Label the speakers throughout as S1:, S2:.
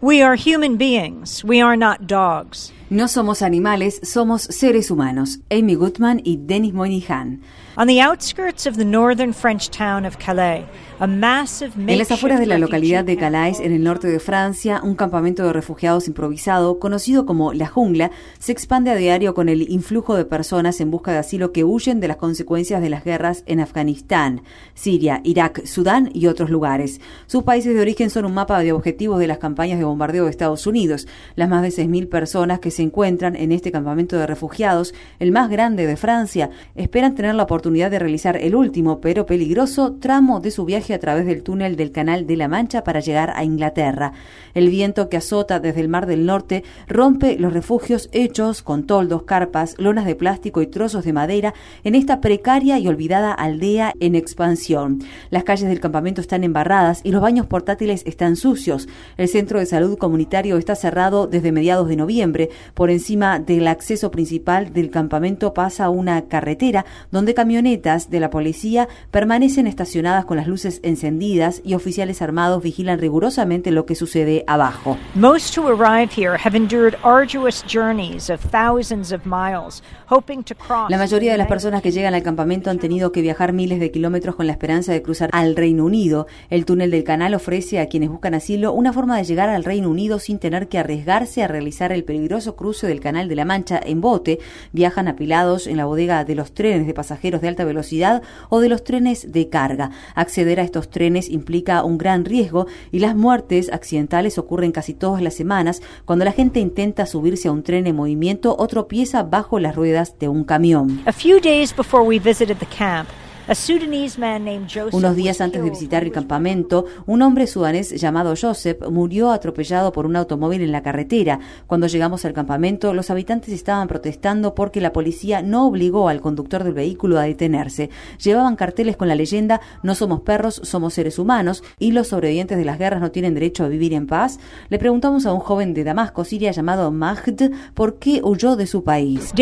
S1: We are human beings. We are not dogs.
S2: No somos animales, somos seres humanos. Amy Goodman y Denis Moynihan.
S1: On the outskirts of the northern French town of Calais,
S2: en las afueras de la localidad de Calais, en el norte de Francia, un campamento de refugiados improvisado, conocido como La Jungla, se expande a diario con el influjo de personas en busca de asilo que huyen de las consecuencias de las guerras en Afganistán, Siria, Irak, Sudán y otros lugares. Sus países de origen son un mapa de objetivos de las campañas de bombardeo de Estados Unidos. Las más de 6.000 personas que se encuentran en este campamento de refugiados, el más grande de Francia, esperan tener la oportunidad de realizar el último pero peligroso tramo de su viaje a través del túnel del Canal de la Mancha para llegar a Inglaterra. El viento que azota desde el Mar del Norte rompe los refugios hechos con toldos, carpas, lonas de plástico y trozos de madera en esta precaria y olvidada aldea en expansión. Las calles del campamento están embarradas y los baños portátiles están sucios. El centro de salud comunitario está cerrado desde mediados de noviembre. Por encima del acceso principal del campamento pasa una carretera donde camionetas de la policía permanecen estacionadas con las luces encendidas y oficiales armados vigilan rigurosamente lo que sucede abajo. La mayoría de las personas que llegan al campamento han tenido que viajar miles de kilómetros con la esperanza de cruzar al Reino Unido. El túnel del canal ofrece a quienes buscan asilo una forma de llegar al Reino Unido sin tener que arriesgarse a realizar el peligroso cruce del Canal de la Mancha en bote. Viajan apilados en la bodega de los trenes de pasajeros de alta velocidad o de los trenes de carga. Acceder a estos trenes implica un gran riesgo y las muertes accidentales ocurren casi todas las semanas cuando la gente intenta subirse a un tren en movimiento o tropieza bajo las ruedas de un camión.
S1: A few days before we visited the camp,
S2: unos días antes de visitar el campamento, un hombre sudanés llamado Joseph murió atropellado por un automóvil en la carretera. Cuando llegamos al campamento, los habitantes estaban protestando porque la policía no obligó al conductor del vehículo a detenerse. Llevaban carteles con la leyenda No somos perros, somos seres humanos y los sobrevivientes de las guerras no tienen derecho a vivir en paz. Le preguntamos a un joven de Damasco, Siria, llamado Mahd, por qué huyó de su país.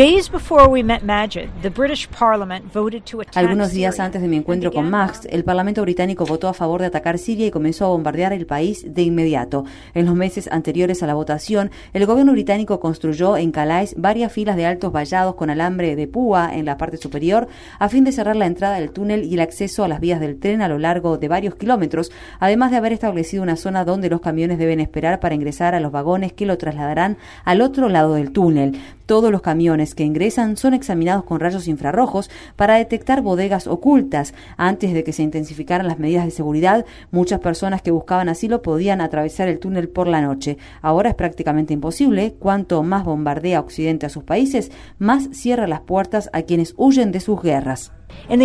S2: Algunos días antes de mi encuentro con Max, el Parlamento británico votó a favor de atacar Siria y comenzó a bombardear el país de inmediato. En los meses anteriores a la votación, el gobierno británico construyó en Calais varias filas de altos vallados con alambre de púa en la parte superior a fin de cerrar la entrada del túnel y el acceso a las vías del tren a lo largo de varios kilómetros, además de haber establecido una zona donde los camiones deben esperar para ingresar a los vagones que lo trasladarán al otro lado del túnel. Todos los camiones que ingresan son examinados con rayos infrarrojos para detectar bodegas ocultas. Antes de que se intensificaran las medidas de seguridad, muchas personas que buscaban asilo podían atravesar el túnel por la noche. Ahora es prácticamente imposible. Cuanto más bombardea Occidente a sus países, más cierra las puertas a quienes huyen de sus guerras. En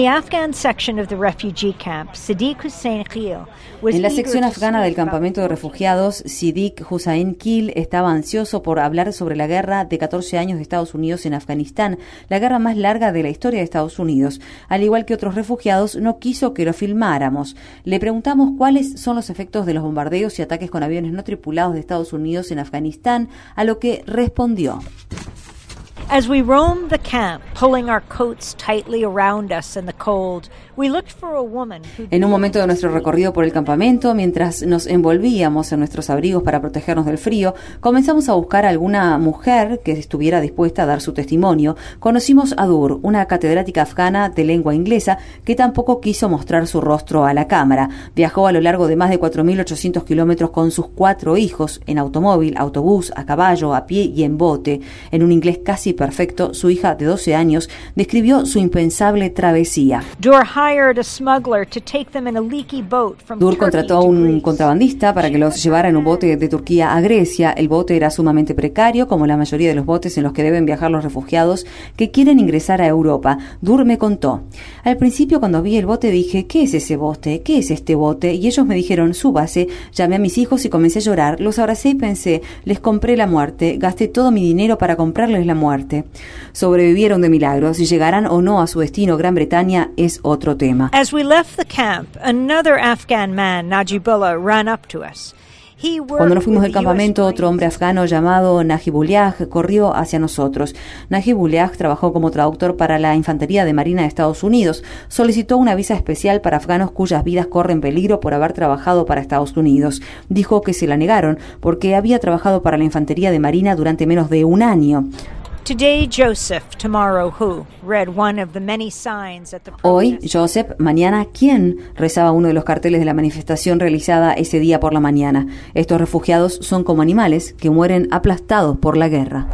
S2: la sección afgana del campamento de refugiados, Siddiq Hussain Kil estaba ansioso por hablar sobre la guerra de 14 años de Estados Unidos en Afganistán, la guerra más larga de la historia de Estados Unidos. Al igual que otros refugiados, no quiso que lo filmáramos. Le preguntamos cuáles son los efectos de los bombardeos y ataques con aviones no tripulados de Estados Unidos en Afganistán, a lo que respondió.
S1: As we roamed the camp, pulling our coats tightly around us in the cold,
S2: En un momento de nuestro recorrido por el campamento, mientras nos envolvíamos en nuestros abrigos para protegernos del frío, comenzamos a buscar a alguna mujer que estuviera dispuesta a dar su testimonio. Conocimos a Dur, una catedrática afgana de lengua inglesa que tampoco quiso mostrar su rostro a la cámara. Viajó a lo largo de más de 4.800 kilómetros con sus cuatro hijos, en automóvil, autobús, a caballo, a pie y en bote. En un inglés casi perfecto, su hija de 12 años describió su impensable travesía. Dur contrató a un contrabandista para que los llevara en un bote de Turquía a Grecia. El bote era sumamente precario, como la mayoría de los botes en los que deben viajar los refugiados que quieren ingresar a Europa. Dur me contó. Al principio, cuando vi el bote, dije, ¿qué es ese bote? ¿Qué es este bote? Y ellos me dijeron, súbase. Llamé a mis hijos y comencé a llorar. Los abracé y pensé, les compré la muerte. Gasté todo mi dinero para comprarles la muerte. Sobrevivieron de Si llegarán o no a su destino, Gran Bretaña, es otro tema.
S1: As we left the camp, another Afghan man, Najibullah, ran up to us.
S2: Cuando nos fuimos del campamento, otro hombre afgano llamado Najibullah corrió hacia nosotros. Najibullah trabajó como traductor para la Infantería de Marina de Estados Unidos. Solicitó una visa especial para afganos cuyas vidas corren peligro por haber trabajado para Estados Unidos. Dijo que se la negaron porque había trabajado para la Infantería de Marina durante menos de un año. Hoy, Joseph, mañana, ¿quién? rezaba uno de los carteles de la manifestación realizada ese día por la mañana. Estos refugiados son como animales que mueren aplastados por la guerra.